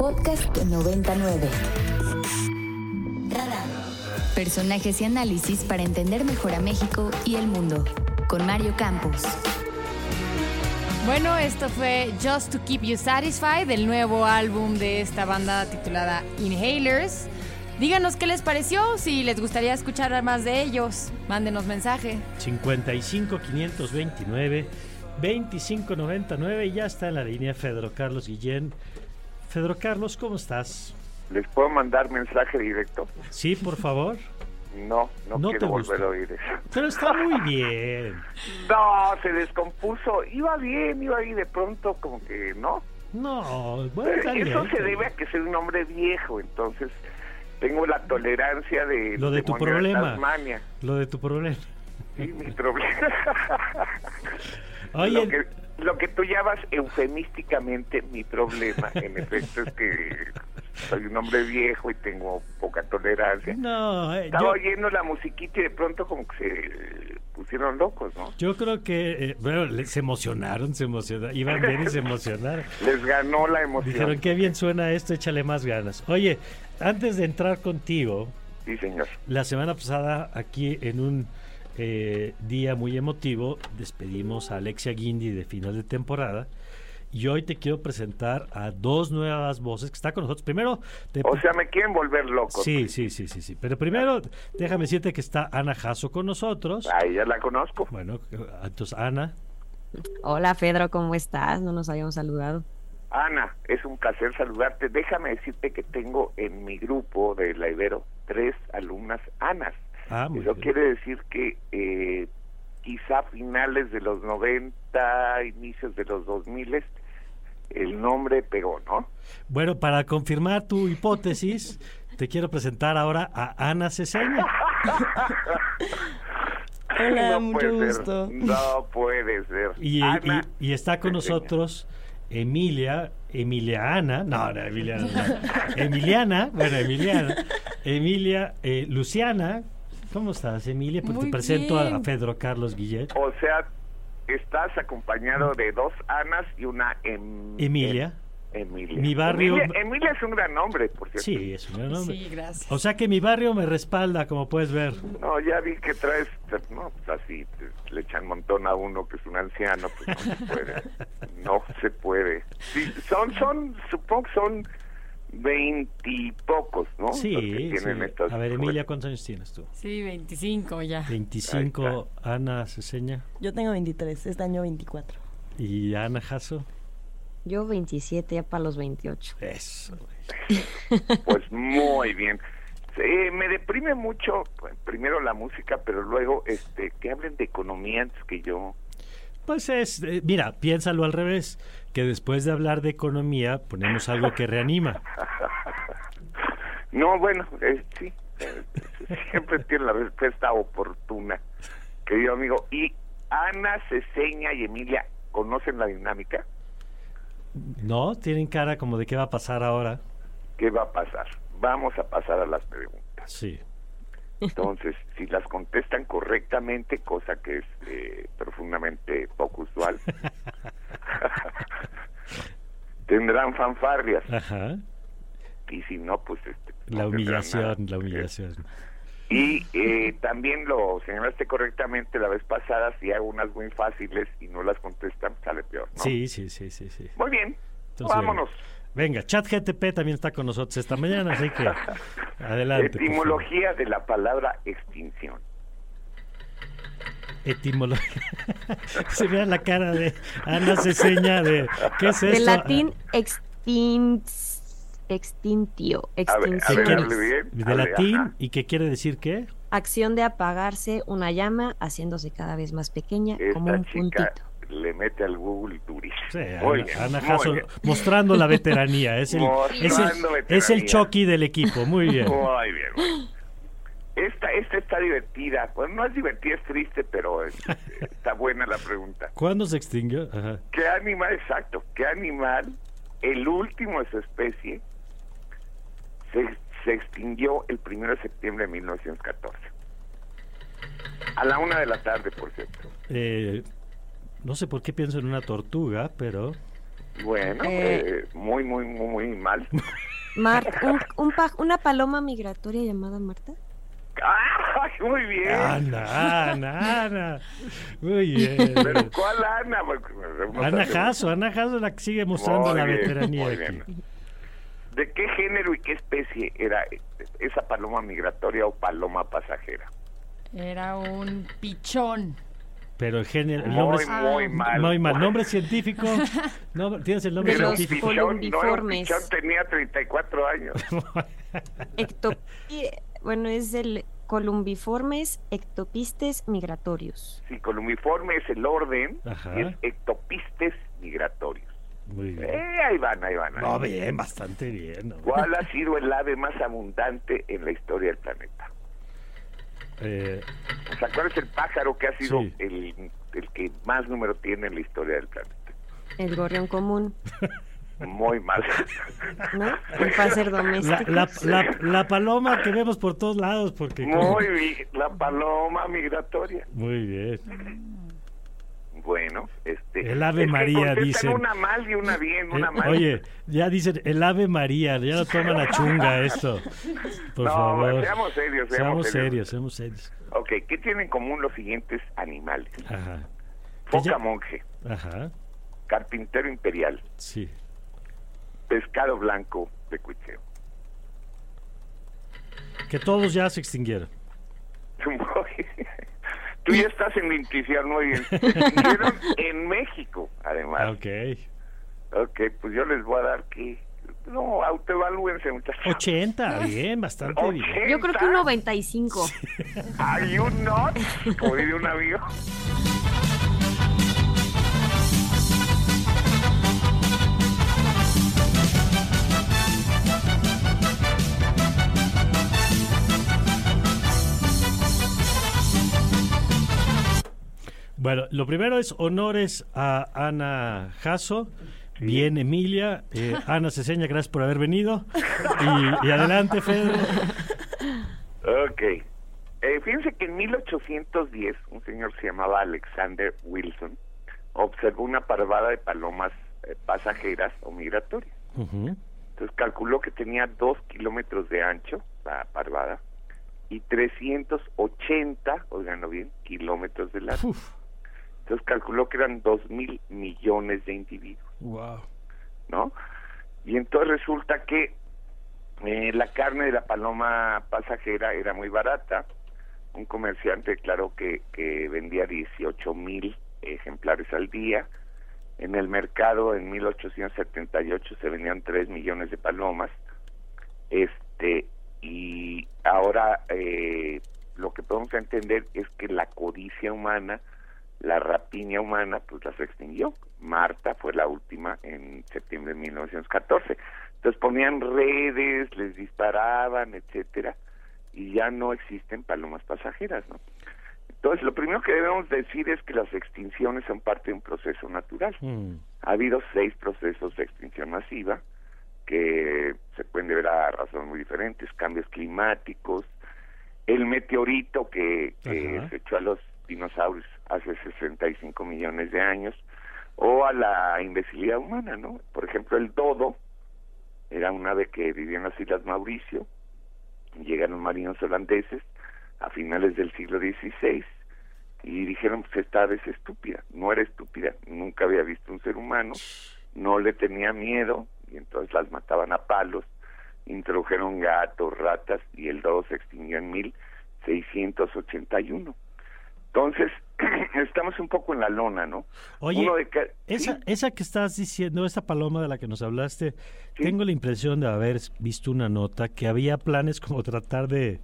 Podcast 99. Radar. Personajes y análisis para entender mejor a México y el mundo. Con Mario Campos. Bueno, esto fue Just to Keep You Satisfied, el nuevo álbum de esta banda titulada Inhalers. Díganos qué les pareció, si les gustaría escuchar más de ellos, mándenos mensaje. 55 529 2599 y ya está en la línea Fedro Carlos Guillén. Fedro Carlos, ¿cómo estás? ¿Les puedo mandar mensaje directo? Sí, por favor. No, no, No quiero te volver a oír eso. Pero está muy bien. No, se descompuso. Iba bien, iba ahí de pronto como que no. No, bueno, está Eso bien. se debe a que soy un hombre viejo, entonces tengo la tolerancia de Lo de tu problema. Tasmania. Lo de tu problema. Sí, mi problema. Oye, que, lo que tú llamas eufemísticamente mi problema, en efecto, es que soy un hombre viejo y tengo poca tolerancia. no, eh, Estaba yo, oyendo la musiquita y de pronto como que se pusieron locos, ¿no? yo creo que, eh, bueno, se emocionaron, se emocionaron. Iban bien y se emocionaron. Les ganó la emoción. Dijeron, qué bien suena esto, échale más ganas. Oye, antes de entrar contigo, Sí, señor. La semana pasada, aquí en un eh, día muy emotivo, despedimos a Alexia Guindy de final de temporada. Y hoy te quiero presentar a dos nuevas voces que están con nosotros. Primero, te- O sea, me quieren volver loco. sí, sí, sí, sí, sí. Pero primero, déjame decirte que está Ana Jasso con nosotros. Ahí ya la conozco. Bueno, entonces Ana, Hola Pedro, ¿cómo estás? No nos habíamos saludado. Ana, es un placer saludarte. Déjame decirte que tengo en mi grupo de la Ibero tres alumnas Anas. Ah, Eso bien. quiere decir que eh, quizá finales de los 90, inicios de los 2000, el nombre pegó, ¿no? Bueno, para confirmar tu hipótesis, te quiero presentar ahora a Ana Ceseña. Hola, no mucho puede gusto. Ser, no puede ser. Y, Ana, y- y está con Ceseña. nosotros Emilia, Emiliana, no, no, Emiliana, no. Emiliana, bueno, Emiliana, Emilia, eh, Luciana, ¿cómo estás, Emilia? Pues te presento a. Pedro Carlos Guillet. O sea, estás acompañado de dos Anas y una em- Emilia. em- Emilia. Mi barrio- Emilia, Emilia es un gran nombre, por cierto. Sí, es un gran nombre. Sí, gracias. O sea que mi barrio me respalda, como puedes ver. No, ya vi que traes, no, pues así, te- le echan montón a uno que es un anciano, pues no se puede. No se puede. Sí, son, son, supongo que son veintipocos, ¿no? Sí, tienen sí. estas A ver. Emilia, ¿cuántos años tienes tú? Sí, 25 ya. 25, Ana Ceseña Yo tengo 23, este año 24. y Ana Jasso. Yo 27, ya para los 28. Eso. Pues muy bien. Eh, me deprime mucho, primero la música, pero luego este que hablen de economía antes que yo. Pues es, eh, mira, piénsalo al revés, que después de hablar de economía ponemos algo que reanima. No, bueno, eh, sí, eh, siempre tiene la respuesta oportuna, querido amigo. Y Ana, Ceseña y Emilia, ¿conocen la dinámica? ¿No? Tienen cara como de qué va a pasar ahora. ¿Qué va a pasar? Vamos a pasar a las preguntas. Sí. Entonces, si las contestan correctamente, cosa que es eh, profundamente poco usual, tendrán fanfarrias. Ajá. Y si no, pues... Este, La no humillación, la humillación. Y eh, también lo señalaste correctamente la vez pasada, si hago unas muy fáciles y no las contestan, sale peor. ¿no? Sí, sí, sí, sí, sí. Muy bien, Entonces, vámonos. Venga, ChatGTP también está con nosotros esta mañana, así que adelante. Etimología de la palabra extinción. Etimología. Se vea la cara de Ana Ceseña de ¿qué es De esto? latín extin... extintio. A ver, a ver, bien. De latín ajá. y qué quiere decir qué? Acción de apagarse una llama haciéndose cada vez más pequeña como Esta un chica puntito. Le mete al Google durísimo. Sí, Muy Ana, bien, Ana muy Jasso bien. mostrando la veteranía. Es el, es el, Mostrando es el veteranía. Chucky del equipo. Muy bien. Muy bien. Esta, esta está divertida. Bueno, no es divertida, es triste, pero es- está buena la pregunta. ¿Cuándo se extinguió? Ajá. ¿Qué animal, exacto, qué animal, el último de su especie, se, se extinguió el 1 de septiembre de 1914? A la una de la tarde, por cierto. Eh, no sé por qué pienso en una tortuga, pero Bueno, Eh. eh, muy, muy, muy, muy mal. Mar- un- un una paloma migratoria llamada Marta. ¡Ay, muy bien! Ana, Ana, Ana. Muy bien. ¿Pero cuál Ana? Ana. Jasso, Ana Jasso es la que sigue mostrando Muy la bien, veteranía muy aquí. bien. ¿De qué género y qué especie era esa paloma migratoria o paloma pasajera? Era un pichón. Pero el género, el Muy, nombre es muy mal. muy mal. Nombre científico. No, ¿Tienes el nombre De los científico? pichón, no, pichón tenía 34 años. Bueno, es el columbiformes ectopistes migratorios. Sí, columiforme es el orden Ajá. y es ectopistes migratorios. Muy bien. Eh, ahí van, ahí van. ahí No, bien, bastante bien. ¿no? ¿Cuál ha sido el ave más abundante en la historia del planeta? Eh, O sea, ¿cuál es el pájaro que ha sido Sí. el, el que más número tiene en la historia del planeta? El gorrión común, Muy mal. ¿no? El la, doméstico. la, la, la paloma que vemos por todos lados, porque... Muy bien, la paloma migratoria. Muy bien. Bueno, este. El Ave es María, dicen. Una mal y una bien, Eh, una mal. oye, ya dicen el Ave María, ya lo toman a chunga esto. Por no, favor. seamos serios, seamos, Seamos serios. serios, seamos serios. Ok, ¿qué tienen en común los siguientes animales? Ajá. Foca monje, Ajá. carpintero imperial, Sí. pescado blanco de cuicheo. Que todos ya se extinguieron. Tú ya estás en muy bien. Se extinguieron en México, además. Ok. Ok, pues yo les voy a dar que... No, autoevalúense, muchachos. 80, bien, bastante bien. Yo creo que un 95. Hay un not, como diría un amigo. Bueno, lo primero es honores a Ana Jasso. Bien, Emilia. Eh, Ana Ceseña, gracias por haber venido. Y, y adelante, Pedro. Ok. Eh, fíjense que en 1810 un señor se llamaba Alexander Wilson observó una parvada de palomas eh, pasajeras o migratorias. Entonces calculó que tenía dos kilómetros de ancho la parvada y 380, oiganlo bien, kilómetros de largo. Uf, Entonces calculó que eran dos mil millones de individuos. wow. ¿no? Y entonces resulta que eh, la carne de la paloma pasajera era muy barata. Un comerciante declaró que, que vendía 18 mil ejemplares al día. En el mercado en 1878 se vendían 3 millones de palomas. Este y ahora eh, lo que podemos entender es que la codicia humana, la rapiña humana, pues las extinguió. Marta fue la última en septiembre de 1914. Entonces ponían redes, les disparaban, etcétera, y ya no existen palomas pasajeras, ¿no? Entonces, lo primero que debemos decir es que las extinciones son parte de un proceso natural. Mm, Ha habido seis procesos de extinción masiva que se pueden deber a razones muy diferentes, cambios climáticos, el meteorito que, que se echó a los dinosaurios hace 65 millones de años, o a la imbecilidad humana, ¿no? Por ejemplo, el dodo era un ave que vivía en las Islas Mauricio, llegaron marinos holandeses a finales del siglo XVI y dijeron, pues esta ave es estúpida, no era estúpida, nunca había visto un ser humano, no le tenía miedo y entonces las mataban a palos, introdujeron gatos, ratas y el dodo se extinguió en 1681. Entonces, estamos un poco en la lona, ¿no? Oye, Uno de ca- esa, ¿Sí? esa que estás diciendo, esa paloma de la que nos hablaste, tengo la impresión de haber visto una nota que había planes como tratar de,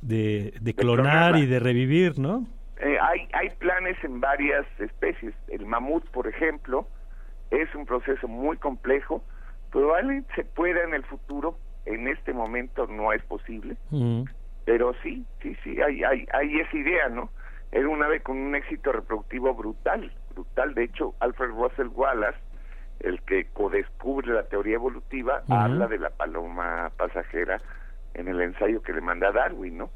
de, de clonar y de revivir, ¿no? Eh, hay, hay planes en varias especies. El mamut, por ejemplo, es un proceso muy complejo. Probablemente se pueda en el futuro. En este momento no es posible. Pero sí, sí, sí, hay, hay, hay esa idea, ¿no? Era un ave con un éxito reproductivo brutal, brutal. De hecho, Alfred Russell Wallace, el que codescubre la teoría evolutiva, habla de la paloma pasajera en el ensayo que le manda Darwin, ¿no?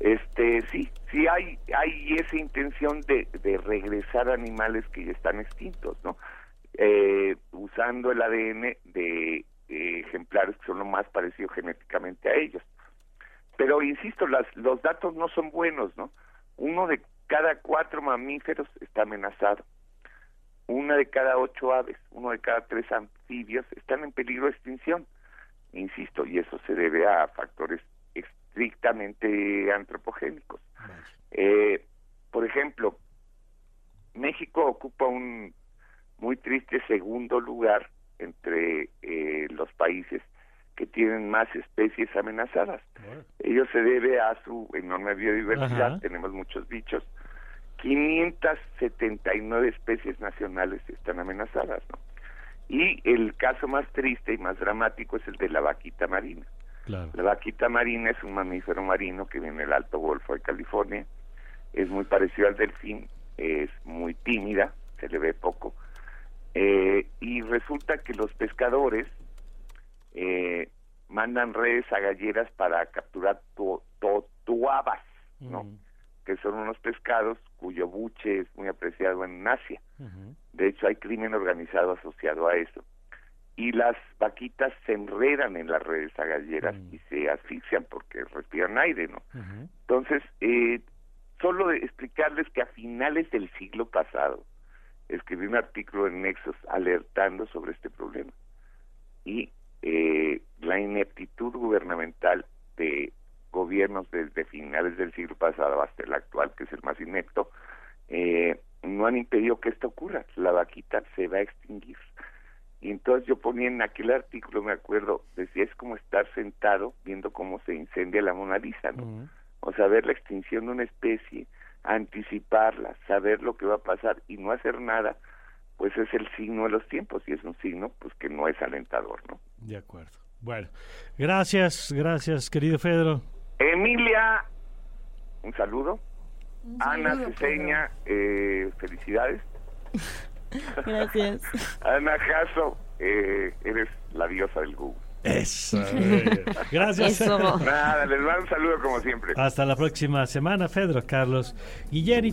Este, sí, sí hay, hay esa intención de, de regresar a animales que ya están extintos, ¿no? eh, usando el ADN de eh, ejemplares que son lo más parecido genéticamente a ellos. Pero insisto, las, los datos no son buenos, ¿no? Uno de cada cuatro mamíferos está amenazado. Una de cada ocho aves, uno de cada tres anfibios están en peligro de extinción. Insisto, y eso se debe a factores estrictamente antropogénicos. Eh, por ejemplo, México ocupa un muy triste segundo lugar entre eh, los países que tienen más especies amenazadas. Ello se debe a su enorme biodiversidad, tenemos muchos bichos. 579 especies nacionales están amenazadas, ¿no? Y el caso más triste y más dramático es el de la vaquita marina. La vaquita marina es un mamífero marino que viene del Alto Golfo de California. Es muy parecido al delfín, es muy tímida, se le ve poco. Eh, y resulta que los pescadores eh, mandan redes a galleras para capturar totuabas, ¿no? Que son unos pescados cuyo buche es muy apreciado en Asia. De hecho, hay crimen organizado asociado a eso. Y las vaquitas se enredan en las redes a galleras y se asfixian porque respiran aire, ¿no? Entonces, eh, solo de explicarles que a finales del siglo pasado escribí un artículo en Nexos alertando sobre este problema. Y eh, la ineptitud gubernamental de gobiernos desde finales del siglo pasado hasta el actual, que es el más inepto, eh, no han impedido que esto ocurra. La vaquita se va a extinguir. Y entonces yo ponía en aquel artículo, me acuerdo, decía, es como estar sentado viendo cómo se incendia la Mona Lisa, ¿no? O sea, ver la extinción de una especie, anticiparla, saber lo que va a pasar y no hacer nada, pues es el signo de los tiempos y es un signo pues que no es alentador, ¿no? De acuerdo. Bueno, gracias, gracias, querido Pedro. Emilia, un saludo. Ana Ceseña, eh, felicidades. Gracias. Ana Jasso, eh, eres la diosa del Google. Eso. Gracias. Nada, les mando un saludo como siempre. Hasta la próxima semana, Pedro, Carlos y Jenny.